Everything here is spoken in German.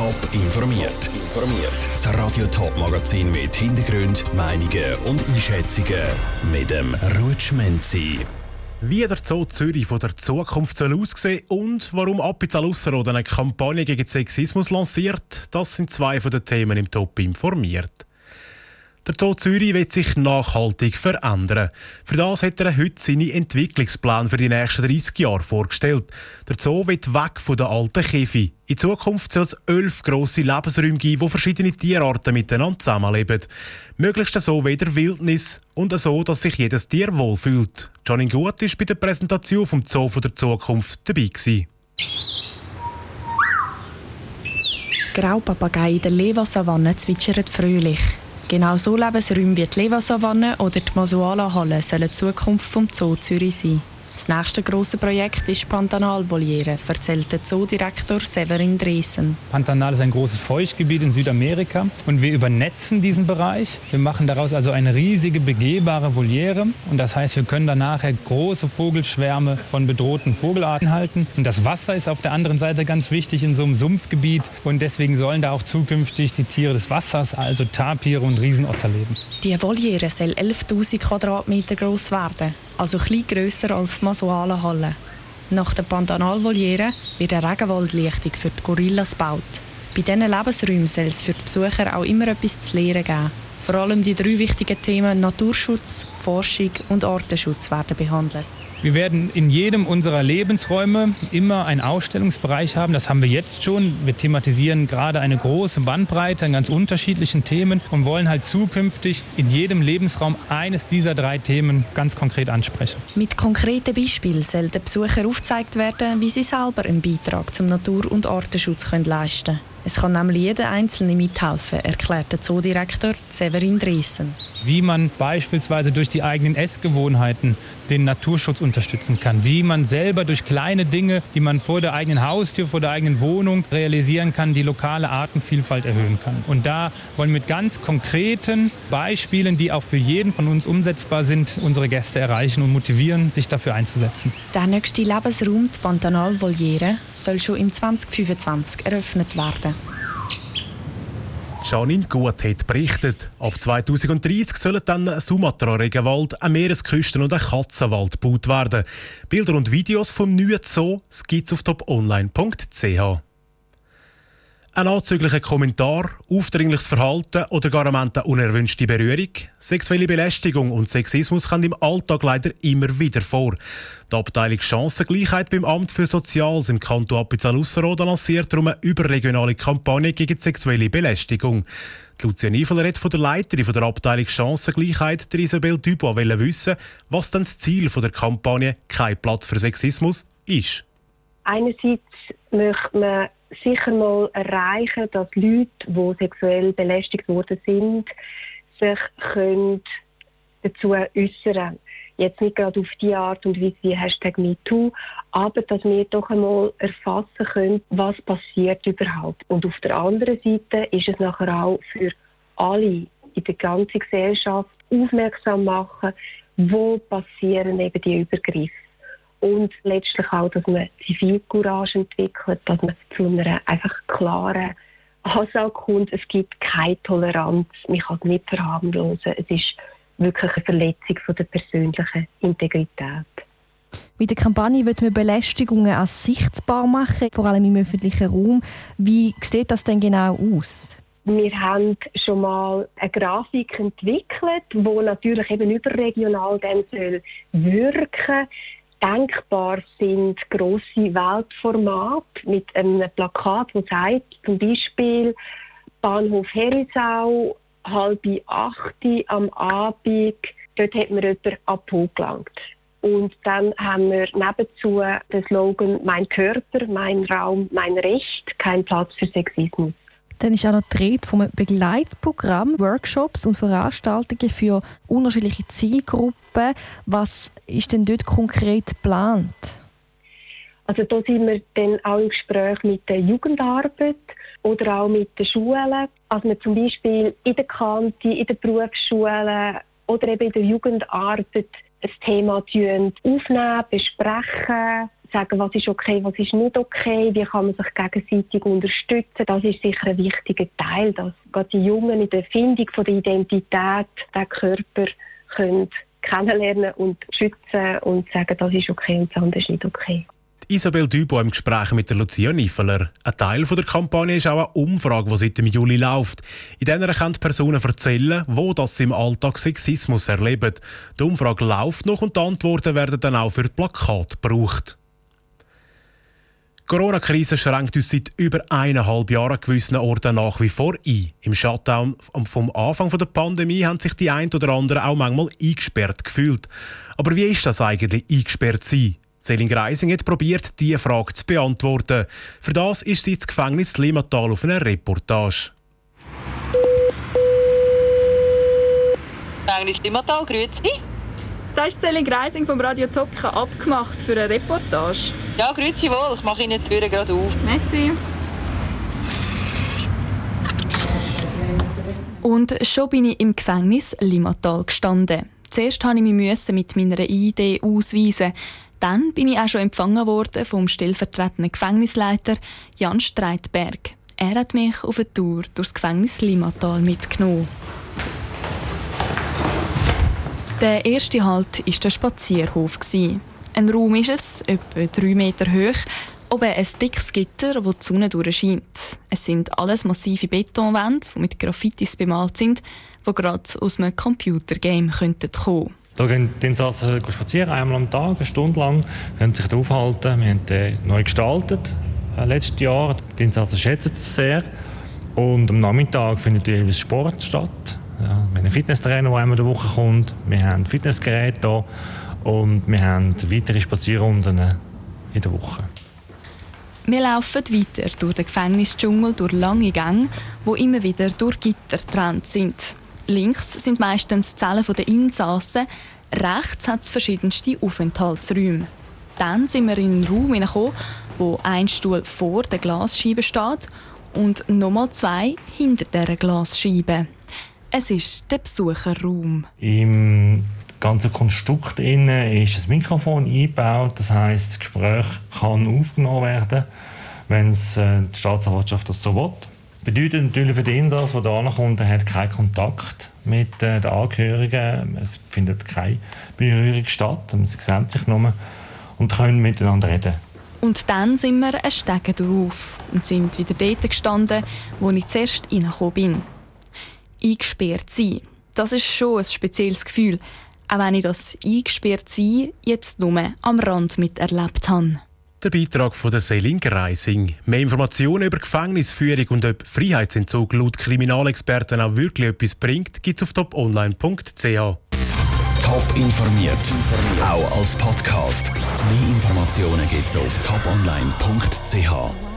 Top informiert. Informiert. Das Radio Top Magazin mit Hintergrund, Meinungen und Einschätzungen mit dem Rutschmenzi. Wie der Zoo Zürich von der Zukunft soll aussehen und warum Appenzell Ausserrhoden eine Kampagne gegen Sexismus lanciert, das sind zwei von den Themen im Top informiert. Der Zoo Zürich wird sich nachhaltig verändern. Für das hat er heute seinen Entwicklungsplan für die nächsten 30 Jahre vorgestellt. Der Zoo wird weg von der alten Käfig. In Zukunft soll es elf grosse Lebensräume geben, wo verschiedene Tierarten miteinander zusammenleben. Möglichst so wie der Wildnis und so, dass sich jedes Tier wohlfühlt. Johnny Gut war bei der Präsentation vom Zoo von der Zukunft dabei. Gewesen. Graupapagei in der Lewa-Savanne zwitschern fröhlich. Genau so Lebensräume wie die Levasavanne oder die Masuala-Halle sollen die Zukunft vom Zoo Zürich sein. Das nächste große Projekt ist Pantanal-Voliere, erzählt der Zoodirektor Severin Dresen. Pantanal ist ein großes Feuchtgebiet in Südamerika und wir übernetzen diesen Bereich. Wir machen daraus also eine riesige begehbare Voliere und das heißt, wir können dann nachher große Vogelschwärme von bedrohten Vogelarten halten. Und das Wasser ist auf der anderen Seite ganz wichtig in so einem Sumpfgebiet und deswegen sollen da auch zukünftig die Tiere des Wassers, also Tapire und Riesenotter leben. Die Voliere soll 11.000 Quadratmeter groß werden also etwas grösser als die Masuala-Halle. Nach der Pantanal-Voliere wird eine Regenwaldlichtung für die Gorillas gebaut. Bei diesen Lebensräumen soll es für die Besucher auch immer etwas zu lernen geben. Vor allem die drei wichtigen Themen Naturschutz, Forschung und Artenschutz werden behandelt. Wir werden in jedem unserer Lebensräume immer einen Ausstellungsbereich haben. Das haben wir jetzt schon. Wir thematisieren gerade eine große Bandbreite an ganz unterschiedlichen Themen und wollen halt zukünftig in jedem Lebensraum eines dieser drei Themen ganz konkret ansprechen. Mit konkreten Beispielen soll den Besuchern aufgezeigt werden, wie sie selber einen Beitrag zum Natur- und Artenschutz leisten können. Es kann nämlich jeder Einzelne mithelfen, erklärt der Zoodirektor Severin Dresen. Wie man beispielsweise durch die eigenen Essgewohnheiten den Naturschutz unterstützen kann. Wie man selber durch kleine Dinge, die man vor der eigenen Haustür, vor der eigenen Wohnung realisieren kann, die lokale Artenvielfalt erhöhen kann. Und da wollen wir mit ganz konkreten Beispielen, die auch für jeden von uns umsetzbar sind, unsere Gäste erreichen und motivieren, sich dafür einzusetzen. Der nächste Lebensraum, die Pantanal Voliere, soll schon im 2025 eröffnet werden. Janine Gut hat berichtet. Ab 2030 sollen dann ein Sumatra-Regenwald, ein Meeresküsten- und ein Katzenwald gebaut werden. Bilder und Videos vom neuen Zoo gibt es auf toponline.ch. Ein anzüglicher Kommentar, aufdringliches Verhalten oder gar eine unerwünschte Berührung, sexuelle Belästigung und Sexismus kommen im Alltag leider immer wieder vor. Die Abteilung Chancengleichheit beim Amt für Soziales im Kanton Appenzell-Ausserrhoden lanciert darum eine überregionale Kampagne gegen sexuelle Belästigung. Die Lucia Niefeler hat von der Leiterin von der Abteilung Chancengleichheit, der Isabel Dubois, wissen, was dann das Ziel der Kampagne «Kein Platz für Sexismus» ist. Einerseits möchte man sicher mal erreichen, dass Leute, die sexuell belästigt worden sind, sich können dazu äußern Jetzt nicht gerade auf die Art und Weise wie Hashtag MeToo, aber dass wir doch einmal erfassen können, was passiert überhaupt. Und auf der anderen Seite ist es nachher auch für alle in der ganzen Gesellschaft aufmerksam machen, wo passieren eben die Übergriffe und letztlich auch, dass man Zivilcourage entwickelt, dass man zu einer einfach klaren Ansage kommt, es gibt keine Toleranz, man kann es nicht verharmlosen, es ist wirklich eine Verletzung von der persönlichen Integrität. Mit der Kampagne wird man Belästigungen als sichtbar machen, vor allem im öffentlichen Raum. Wie sieht das denn genau aus? Wir haben schon mal eine Grafik entwickelt, die natürlich eben überregional dann soll wirken denkbar sind grosse Weltformate mit einem Plakat, das sagt zum Beispiel Bahnhof Herisau, halb acht am Abend, dort hat man jemanden abgelangt. Und dann haben wir nebenzu den Slogan Mein Körper, mein Raum, mein Recht, kein Platz für Sexismus. Dann ist auch noch die Rede vom Begleitprogramm, Workshops und Veranstaltungen für unterschiedliche Zielgruppen. Was ist denn dort konkret geplant? Also da sind wir dann auch im Gespräch mit der Jugendarbeit oder auch mit den Schulen. Also wir zum Beispiel in der Kante, in den Berufsschulen oder eben in der Jugendarbeit ein Thema aufnehmen, besprechen, sagen, was ist okay, was ist nicht okay, wie kann man sich gegenseitig unterstützen. Das ist sicher ein wichtiger Teil, dass gerade die Jungen in der Findung von der Identität den Körper können kennenlernen und schützen und sagen, das ist okay und das andere ist nicht okay. Isabel Dubois im Gespräch mit der Lucia Niffeler. Ein Teil der Kampagne ist auch eine Umfrage, die seit dem Juli läuft. In dieser können Personen erzählen, wo das sie im Alltag Sexismus erleben. Die Umfrage läuft noch und die Antworten werden dann auch für die Plakate gebraucht. Die Corona-Krise schränkt uns seit über eineinhalb Jahren an gewissen Orten nach wie vor ein. Im Shutdown vom Anfang der Pandemie haben sich die ein oder anderen auch manchmal eingesperrt gefühlt. Aber wie ist das eigentlich, eingesperrt sein? Selin Greising hat probiert, diese Frage zu beantworten. Für das ist sie ins Gefängnis Limmatal auf einer Reportage. Gefängnis Limmatal, grüezi. Da ist Selin Greising vom Radio Top. Ich habe abgemacht für eine Reportage. Ja, grüezi wohl. Ich mache Ihnen die Tür gerade auf. Messi. Und schon bin ich im Gefängnis Limmatal gestanden. Zuerst musste ich mich mit meiner ID ausweisen. Dann bin ich auch schon empfangen worden vom stellvertretenden Gefängnisleiter Jan Streitberg. Er hat mich auf eine Tour durchs Gefängnis Limatal mitgenommen. Der erste Halt war der Spazierhof. Ein Raum ist es, etwa drei Meter hoch, oben ein dickes Gitter, wo die Sonne durchscheint. Es sind alles massive Betonwände, die mit Graffitis bemalt sind, die gerade aus einem Computergame kommen könnten. Da gehen die Insassen spazieren, einmal am Tag, eine Stunde lang, können sich da aufhalten. Wir haben den neu gestaltet, äh, letztes Jahr. Die Insassen schätzen es sehr. Und am Nachmittag findet jeweils Sport statt. Einen Fitnesstrainer, der einmal in der Woche kommt. Wir haben Fitnessgeräte hier. Und wir haben weitere Spazierrunden in der Woche. Wir laufen weiter durch den Gefängnisdschungel, durch lange Gänge, die immer wieder durch Gitter getrennt sind. Links sind meistens die Zellen der Insassen, rechts hat es verschiedenste Aufenthaltsräume. Dann sind wir in einen Raum hineingekommen, wo ein Stuhl vor der Glasscheibe steht und nochmal zwei hinter der Glasscheibe. Es ist der Besucherraum. Im ganzen Konstrukt innen ist das Mikrofon eingebaut. Das heißt, das Gespräch kann aufgenommen werden, wenn es äh, die Staatsanwaltschaft das so will. Bedeutet natürlich für den Insass, der hier kommt, er hat keinen Kontakt mit äh, den Angehörigen. Es findet keine Berührung statt. Sie sehen sich nur und können miteinander reden. Und dann sind wir einen Stegen drauf und sind wieder dort gestanden, wo ich zuerst reingekommen bin. Eingesperrt sein. Das ist schon ein spezielles Gefühl, auch wenn ich das eingesperrt sein jetzt nur am Rand miterlebt habe. Der Beitrag von der Selin Greising. Mehr Informationen über Gefängnisführung und ob Freiheitsentzug laut Kriminalexperten auch wirklich etwas bringt, gibt es auf toponline.ch. Top informiert, auch als Podcast. Mehr Informationen gibt es auf toponline.ch.